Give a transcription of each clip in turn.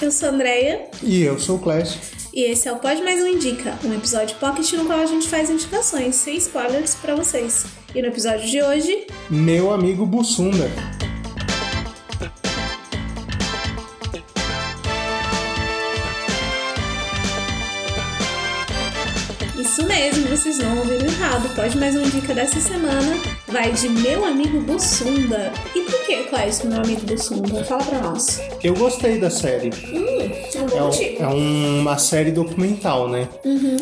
eu sou a Andrea. E eu sou o Clécio. E esse é o Pode Mais Um Indica, um episódio pocket no qual a gente faz indicações sem spoilers para vocês. E no episódio de hoje... Meu amigo Bussunda. Mesmo, vocês não ouviram errado. Pode mais um dica dessa semana vai de Meu Amigo Bussunda. E por que, Cláudio, Meu Amigo Bussunda? Fala pra nós. Eu gostei da série. Hum, é um É, um- é uma série documental, né?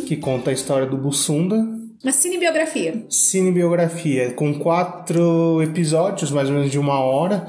Que conta a história do Bussunda. Uma cinebiografia. Cinebiografia, com quatro episódios, mais ou menos de uma hora.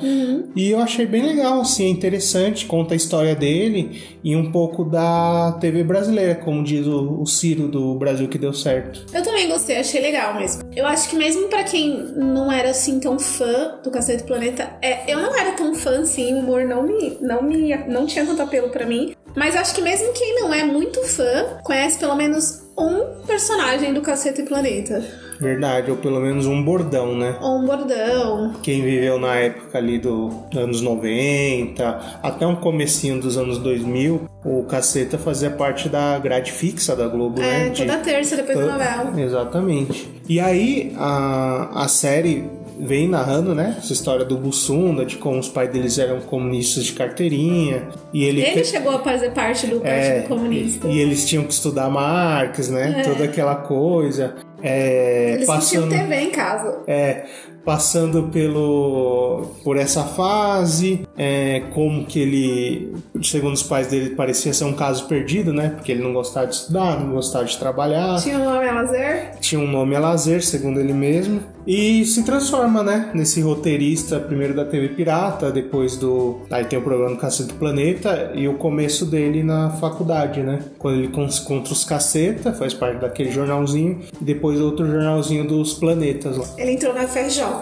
E eu achei bem legal, assim, é interessante. Conta a história dele e um pouco da TV brasileira, como diz o, o Ciro do Brasil que deu certo. Eu também gostei, achei legal mesmo. Eu acho que mesmo pra quem não era assim tão fã do Cacete do Planeta, é, eu não era tão fã assim, o humor não me, não me, não tinha tanto apelo pra mim. Mas acho que mesmo quem não é muito fã, conhece pelo menos um personagem do Cacete do Planeta. Verdade, ou pelo menos um bordão, né? Ou um bordão. Quem viveu na época ali dos anos 90, até um comecinho dos anos 2000, o Caceta fazia parte da grade fixa da Globo, né? É, De- toda terça depois da to- novela. Exatamente. E aí a, a série vem narrando, né? Essa história do Bussunda, de como os pais deles eram comunistas de carteirinha. E ele, Ele chegou a fazer parte do Partido é, Comunista. E eles tinham que estudar Marx, né? Toda aquela coisa. É, Eles passando, TV em casa. é, passando pelo por essa fase, é, como que ele, segundo os pais dele, parecia ser um caso perdido, né? Porque ele não gostava de estudar, não gostava de trabalhar, Tinha o nome a lazer. tinha um nome a lazer, segundo ele mesmo, e se transforma, né? Nesse roteirista, primeiro da TV Pirata, depois do. Aí tem o programa do Cacete do Planeta e o começo dele na faculdade, né? Quando ele contra os Caceta, faz parte daquele jornalzinho, e depois outro jornalzinho dos planetas lá. Ele entrou na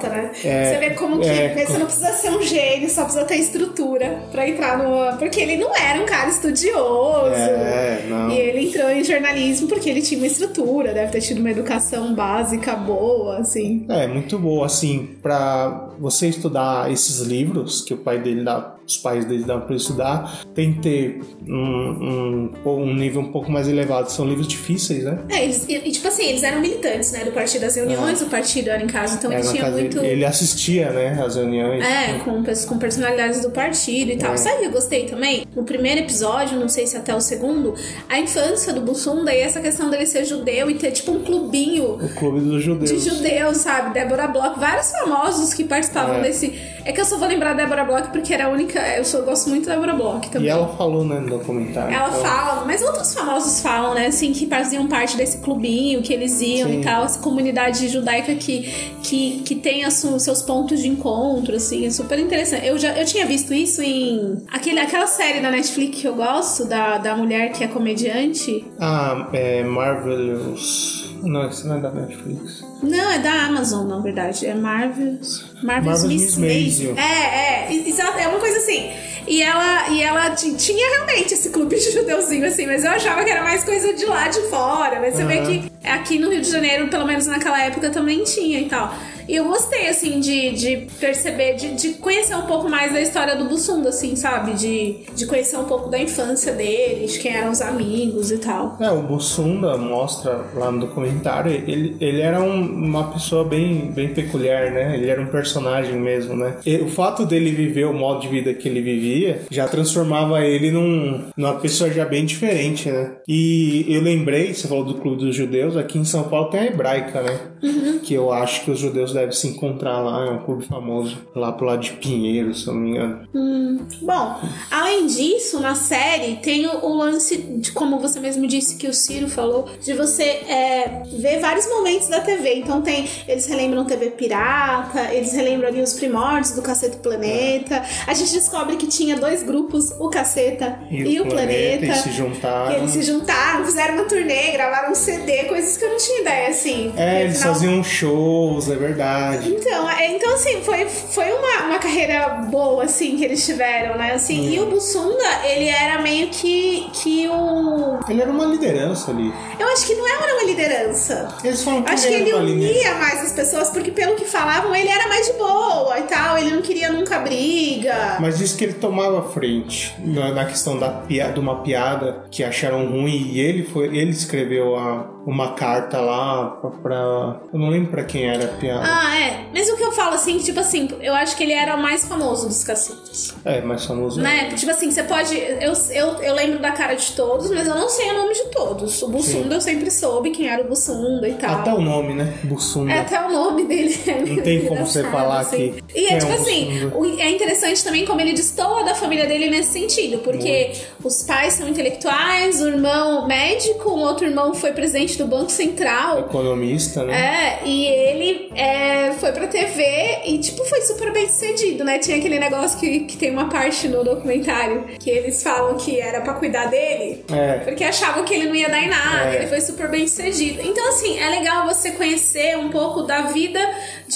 Né? É, você vê como que é. você não precisa ser um gênio, só precisa ter estrutura pra entrar no. Porque ele não era um cara estudioso. É, não. E ele entrou em jornalismo porque ele tinha uma estrutura, deve ter tido uma educação básica boa, assim. É, muito boa, assim, pra você estudar esses livros que o pai dele dá, os pais dele dão pra estudar, tem que ter um, um, um nível um pouco mais elevado. São livros difíceis, né? É, eles, e, tipo assim, eles eram militantes, né? Do Partido das Reuniões, o partido era em casa, então É, ele na tinha casa muito. Ele assistia, né, às reuniões. É, com, com personalidades do partido e tal. É. Sabe o que eu gostei também? No primeiro episódio, não sei se até o segundo, a infância do Bussunda e essa questão dele ser judeu e ter tipo um clubinho O Clube dos Judeus. de judeus, sabe? Débora Bloch, vários famosos que participavam É. desse. É que eu só vou lembrar da Débora Bloch porque era a única. Eu só gosto muito da Débora Bloch também. E ela falou, né, no documentário. Ela Então, fala, mas outros famosos falam, né? Assim, que faziam parte desse clubinho, que eles iam Sim. e tal, essa comunidade judaica que, que, que su- seus pontos de encontro, assim, é super interessante. Eu já eu tinha visto isso em aquele, aquela série da Netflix que eu gosto, da, da mulher que é comediante. Ah, é Marvelous. Não, isso não é da Netflix. Não, é da Amazon, na verdade. É Marvel's. Marvel's, Marvel's Miss. Maisel. É, é, exato, é uma coisa assim. E ela, e ela ti- tinha realmente esse clube de judeuzinho, assim, mas eu achava que era mais coisa de lá de fora. Mas você vê que aqui no Rio de Janeiro, pelo menos naquela época, também tinha e tal. E eu gostei, assim, de, de perceber, de, de conhecer um pouco mais da história do Bussunda, assim, sabe? De, de conhecer um pouco da infância dele, de quem eram os amigos e tal. É, o Bussunda mostra lá no documentário, ele, ele era um- uma pessoa bem, bem peculiar, né? Ele era um personagem mesmo, né? E o fato dele viver o modo de vida que ele vivia já transformava ele num, numa pessoa já bem diferente, né? E eu lembrei, você falou do Clube dos Judeus, aqui em São Paulo tem a Hebraica, né? Que eu acho que os judeus devem se encontrar lá, é um clube famoso, lá pro lado de Pinheiro, se eu não me engano. Bom, além disso, na série tem o, o lance, de, como você mesmo disse que o Ciro falou, de você é, ver vários momentos da TV. Então tem, eles relembram TV Pirata, eles relembram ali os primórdios do Caceta Planeta. A gente descobre que tinha dois grupos, o Caceta e, o Planeta. e se juntaram. que eles se juntaram, fizeram uma turnê, gravaram um CD, coisas que eu não tinha ideia, assim. É, eles afinal, faziam shows, é verdade. Verdade. Então, é, então assim, foi, foi uma, uma carreira boa, assim, que eles tiveram, né? Assim, E o Bussunda, ele era meio que, que o... Ele era uma liderança ali. Eu acho que não era uma liderança. Eles falam que Acho que ele unia mais as pessoas, porque pelo que falavam, ele era mais de boa e tal. Ele não queria nunca briga. Mas disse que ele tomava frente na, na questão da piada, de uma piada que acharam ruim e ele foi, ele escreveu a, uma carta lá pra, pra- eu não lembro pra quem era a piada. Ah, é. Mas o que eu falo, assim, tipo assim, eu acho que ele era o mais famoso dos cacetes. É, mais famoso. Né? Tipo assim, você pode. Eu, eu, eu lembro da cara de todos, mas eu não sei o nome de todos. O Bussunda eu sempre soube quem era o Bussunda e tal. Até o nome, né? Bussunda. É, até o nome dele. é Não tem como você falar assim. que- E é é tipo um assim, Bussunda. é interessante também como ele destoa da família dele nesse sentido, porque os pais são intelectuais, o irmão médico, um outro irmão foi presidente do Banco Central. Economista, né? É, e ele é, foi pra TV e, tipo, foi super bem sucedido, né? Tinha aquele negócio que, que tem uma parte no documentário que eles falam que era pra cuidar dele. É. Porque achavam que ele não ia dar em nada, É. ele foi super bem sucedido. Então, assim, é legal você conhecer um pouco da vida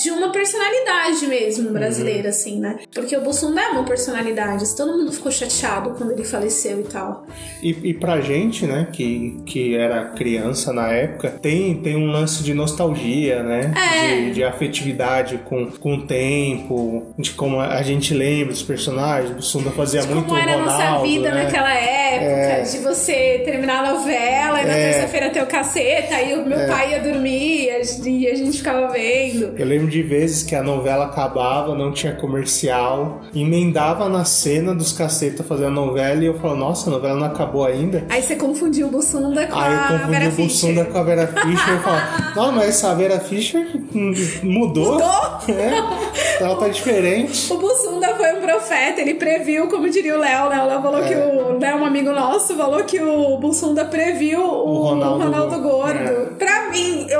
de uma personalidade mesmo brasileira, Uhum. assim, né? Porque o Bolsonaro é uma personalidade, todo mundo ficou chateado quando ele faleceu e tal. E, e pra gente, né, que, que era criança na época, tem, tem um lance de nostalgia, né? É. De, de afetividade com, com o tempo, de como a gente lembra dos personagens. O Sunda fazia muito Como era a Ronaldo, nossa vida né? naquela época, É. de você terminar a novela e na É. terça-feira ter o caceta, aí o meu pai ia dormir e a e a gente ficava vendo. Eu lembro de vezes que a novela acabava, não tinha comercial, emendava na cena dos caceta fazendo a novela e eu falava, nossa, a novela não acabou ainda. Aí você confundiu o Bussunda com Aí eu a confundi Vera o Bussunda Fischer. com a Vera Fischer e falava, não, mas essa Vera Fischer mudou. Mudou? É, ela tá diferente. O Bussunda foi um profeta, ele previu, como diria o Léo, né? O Léo falou É. que o Léo, um amigo nosso, falou que o Bussunda previu o, O Ronaldo Ronaldo, Gordo. Gordo.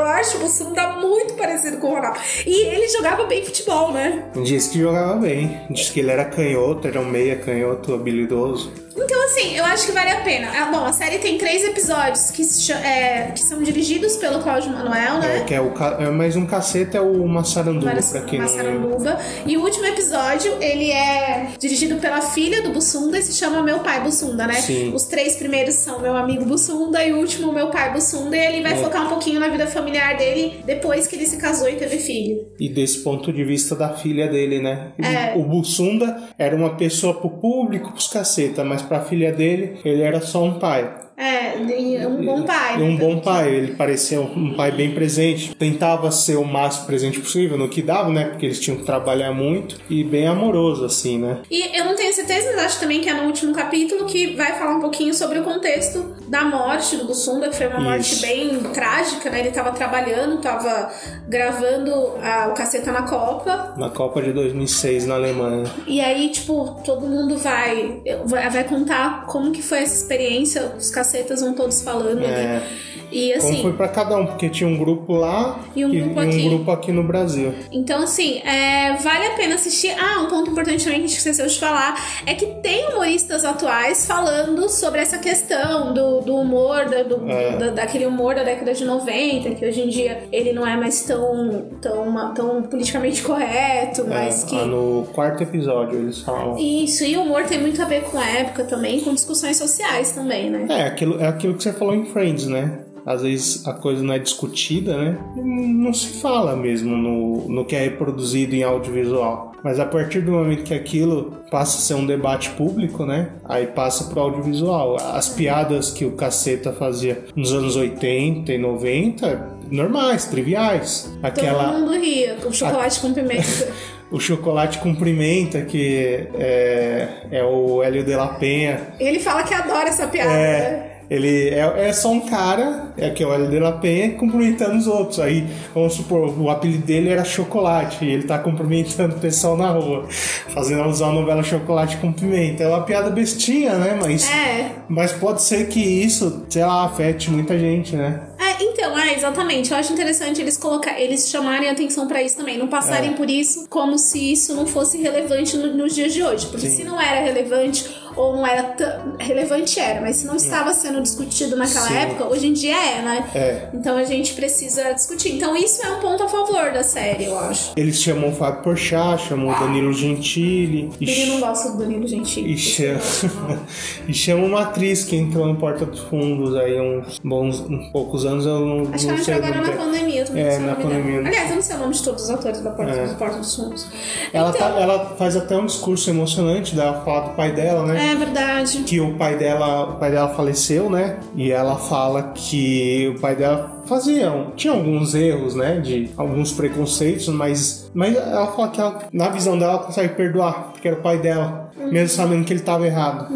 Acho o Bussunda muito parecido com o Ronaldo. E ele jogava bem futebol, né? Disse que jogava bem. Disse que ele era canhoto, era um meia canhoto habilidoso. Assim, eu acho que vale a pena. Ah, Bom, a série tem três episódios que, é, que são dirigidos pelo Cláudio Manuel, É, né? que é o é, mais um cacete é o Massaranduba, Mas- pra quem. Massaranduba. E o último episódio, ele é dirigido pela filha do Bussunda e se chama Meu Pai Bussunda, né? Sim. Os três primeiros são Meu Amigo Bussunda e o último Meu Pai Bussunda. E ele vai É. focar um pouquinho na vida familiar dele depois que ele se casou e teve filho. E desse ponto de vista da filha dele, né? É. O Bussunda era uma pessoa pro público, pros caceta, mas pra filha dele, ele era só um pai. É, um bom pai. Né? um bom pai, ele parecia um pai bem presente. Tentava ser o máximo presente possível no que dava, né? Porque eles tinham que trabalhar muito. E bem amoroso, assim, né? E eu não tenho certeza, mas acho também que é no último capítulo que vai falar um pouquinho sobre o contexto da morte do Bussunda, que foi uma morte Isso. bem trágica, né? Ele tava trabalhando, tava gravando a- o Caceta na Copa. Na Copa de 2006 na Alemanha. E aí, tipo, todo mundo vai, vai, vai contar como que foi essa experiência, os cacetas vão todos falando É. ali. E Como assim, foi pra cada um, porque tinha um grupo lá E um grupo aqui. grupo aqui no Brasil. Então, assim, é, vale a pena assistir. Ah, um ponto importante também que a gente esqueceu de falar é que tem humoristas atuais falando sobre essa questão do, do humor, da- do, É. da- daquele humor da década de 90, que hoje em dia ele não é mais tão, tão, tão politicamente correto, mas É, que. ah, no quarto episódio eles falam. Isso, e o humor tem muito a ver com a época também, com discussões sociais também, né? É, aquilo, é aquilo que você falou em Friends, né? Às vezes a coisa não é discutida, né? Não se fala mesmo no, no que é reproduzido em audiovisual. Mas a partir do momento que aquilo passa a ser um debate público, né? Aí passa pro audiovisual. As piadas que o Caceta fazia nos anos 80 e 90, normais, triviais. Aquela, Todo mundo ria, com chocolate com pimenta. o chocolate com pimenta, que é, é o Hélio de la Penha. Ele fala que adora essa piada, né? É, ele é, é só um cara, é que é o Hélio de la Penha, cumprimentando os outros. Aí, vamos supor, o apelido dele era Chocolate, e ele tá cumprimentando o pessoal na rua, fazendo alusão à novela Chocolate com Pimenta. É uma piada bestinha, né? Mas, É. mas pode ser que isso, sei lá, afete muita gente, né? É, então, é, exatamente. Eu acho interessante eles colocar, eles chamarem atenção pra isso também, não passarem É. por isso como se isso não fosse relevante no- nos dias de hoje. Porque Sim. se não era relevante ou não era tão relevante era, mas se não estava sendo discutido naquela Sim. época, hoje em dia é, né? É. Então a gente precisa discutir. Então isso é um ponto a favor da série, eu acho. Eles chamam o Fábio Porchat, chamam o Danilo Gentili. E, Ele não gosta do Danilo Gentili. e, chama, e chama uma atriz que entrou no Porta dos Fundos aí uns bons uns poucos anos. Eu não, Acho que não ela sei entrou agora na pandemia, eu É, o na pandemia. Aliás, eu não sei o nome de todos os atores da Porta, É. do Porta dos Fundos. Ela, então, tá- ela faz até um discurso emocionante dela falar do pai dela, né? É verdade. que o pai dela, o pai dela faleceu, né? E ela fala que o pai dela fazia, tinha alguns erros, né? De alguns preconceitos, mas, mas ela fala que ela, na visão dela ela consegue perdoar, porque era o pai dela, mesmo sabendo que ele estava errado.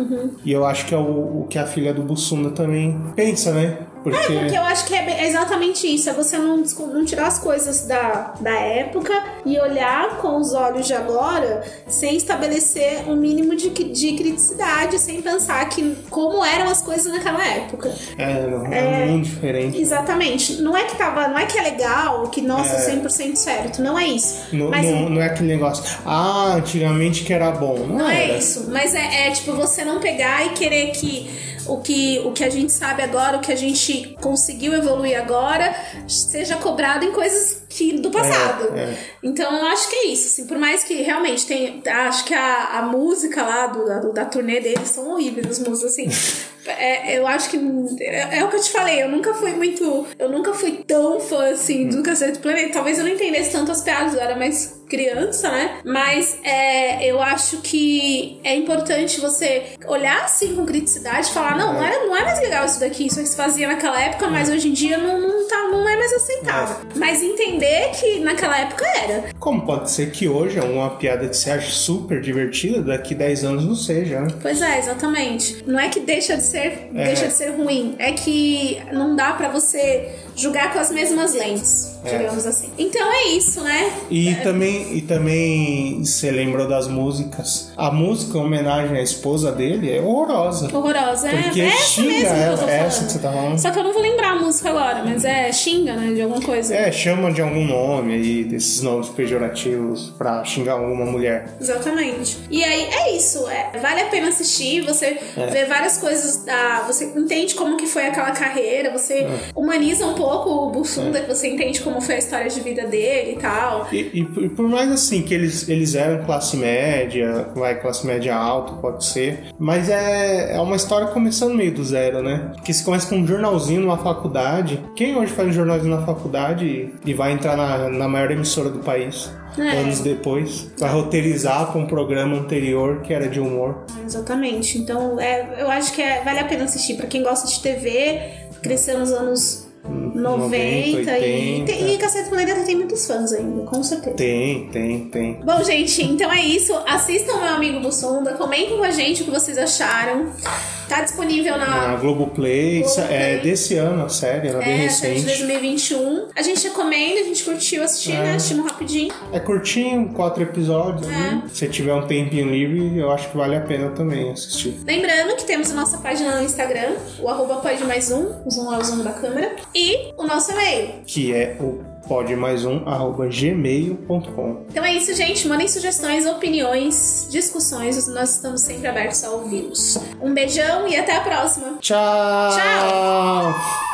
E eu acho que é o, o que a filha do Bussunda também pensa, né? Porque, É, porque eu acho que é é exatamente isso. É você não, não tirar as coisas da, da época e olhar com os olhos de agora sem estabelecer um mínimo de, de criticidade, sem pensar que como eram as coisas naquela época. é, não, é, um mundo diferente. Exatamente. Não é que tava, não é que é legal, que nossa, É. 100% certo. Não é isso. Não, Mas não, não é aquele negócio, ah, antigamente que era bom. Não, Não é isso, mas é, é, tipo você não pegar e querer que o, que o que a gente sabe agora, o que a gente conseguiu evoluir agora, seja cobrado em coisas que do passado. é. Então eu acho que é isso, assim, por mais que realmente tem, acho que a, a música lá do, da, da turnê deles são horríveis, as músicas assim. É, eu acho que é, é o que eu te falei, eu nunca fui muito, eu nunca fui tão fã assim do Cacete do Planeta. Talvez eu não entendesse tanto as piadas, eu era mais criança, né? Mas é, eu acho que é importante você olhar assim com criticidade e falar, não, não, era, não é mais legal isso daqui, isso que se fazia naquela época, mas hoje em dia não, não, tá, não é Mas entender que naquela época era. Como pode ser que hoje é uma piada que você acha super divertida, daqui 10 anos não seja, né? Pois é, exatamente. Não é que deixa de ser, deixa de ser ruim, é que não dá pra você julgar com as mesmas lentes, É. digamos assim. Então é isso, né? E também, e também você lembrou das músicas. A música em homenagem à esposa dele é horrorosa. Horrorosa. É, Porque é essa xinga mesmo que eu tô falando. essa que você tá falando. Só que eu não vou lembrar a música agora, mas é xinga, né? De alguma coisa. É, chama de algum nome aí, desses nomes pejorativos pra xingar alguma mulher. Exatamente. E aí é isso. É, vale a pena assistir, você É. vê várias coisas da. Você entende como que foi aquela carreira, você É. humaniza um pouco o Bussunda, você entende como foi a história de vida dele e tal. E, e por- mais assim que eles, eles eram classe média, vai, classe média alta, pode ser, mas é, é uma história começando meio do zero, né? Porque se começa com um jornalzinho numa faculdade. Quem hoje faz um jornalzinho na faculdade e, vai entrar na, na maior emissora do país? É. Anos depois, vai roteirizar para um programa anterior que era de humor. Exatamente. Então, é, eu acho que é, vale a pena assistir. Pra quem gosta de TV, cresceu nos anos 90, e, 80. tem, e Cacete Planeta tem muitos fãs ainda, com certeza. Tem, tem, tem. Bom, gente, então é isso. Assistam meu amigo Bussunda, comentem com a gente o que vocês acharam. Tá disponível Na na. Globoplay, Globoplay. é desse ano a série, ela é bem É, série de recente. 2021. A gente recomenda, a gente curtiu assistir, né? Assistimos rapidinho. É curtinho, quatro episódios. É. ali. Se tiver um tempinho livre, eu acho que vale a pena também assistir. Lembrando que temos a nossa página no Instagram, o arroba pode mais um, o zoom é o zoom da câmera, e o nosso e-mail. Que é o pode mais um arroba gmail.com. Então é isso, gente. Mandem sugestões, opiniões, discussões. Nós estamos sempre abertos a ouvi-los. Um beijão e até a próxima. Tchau! Tchau!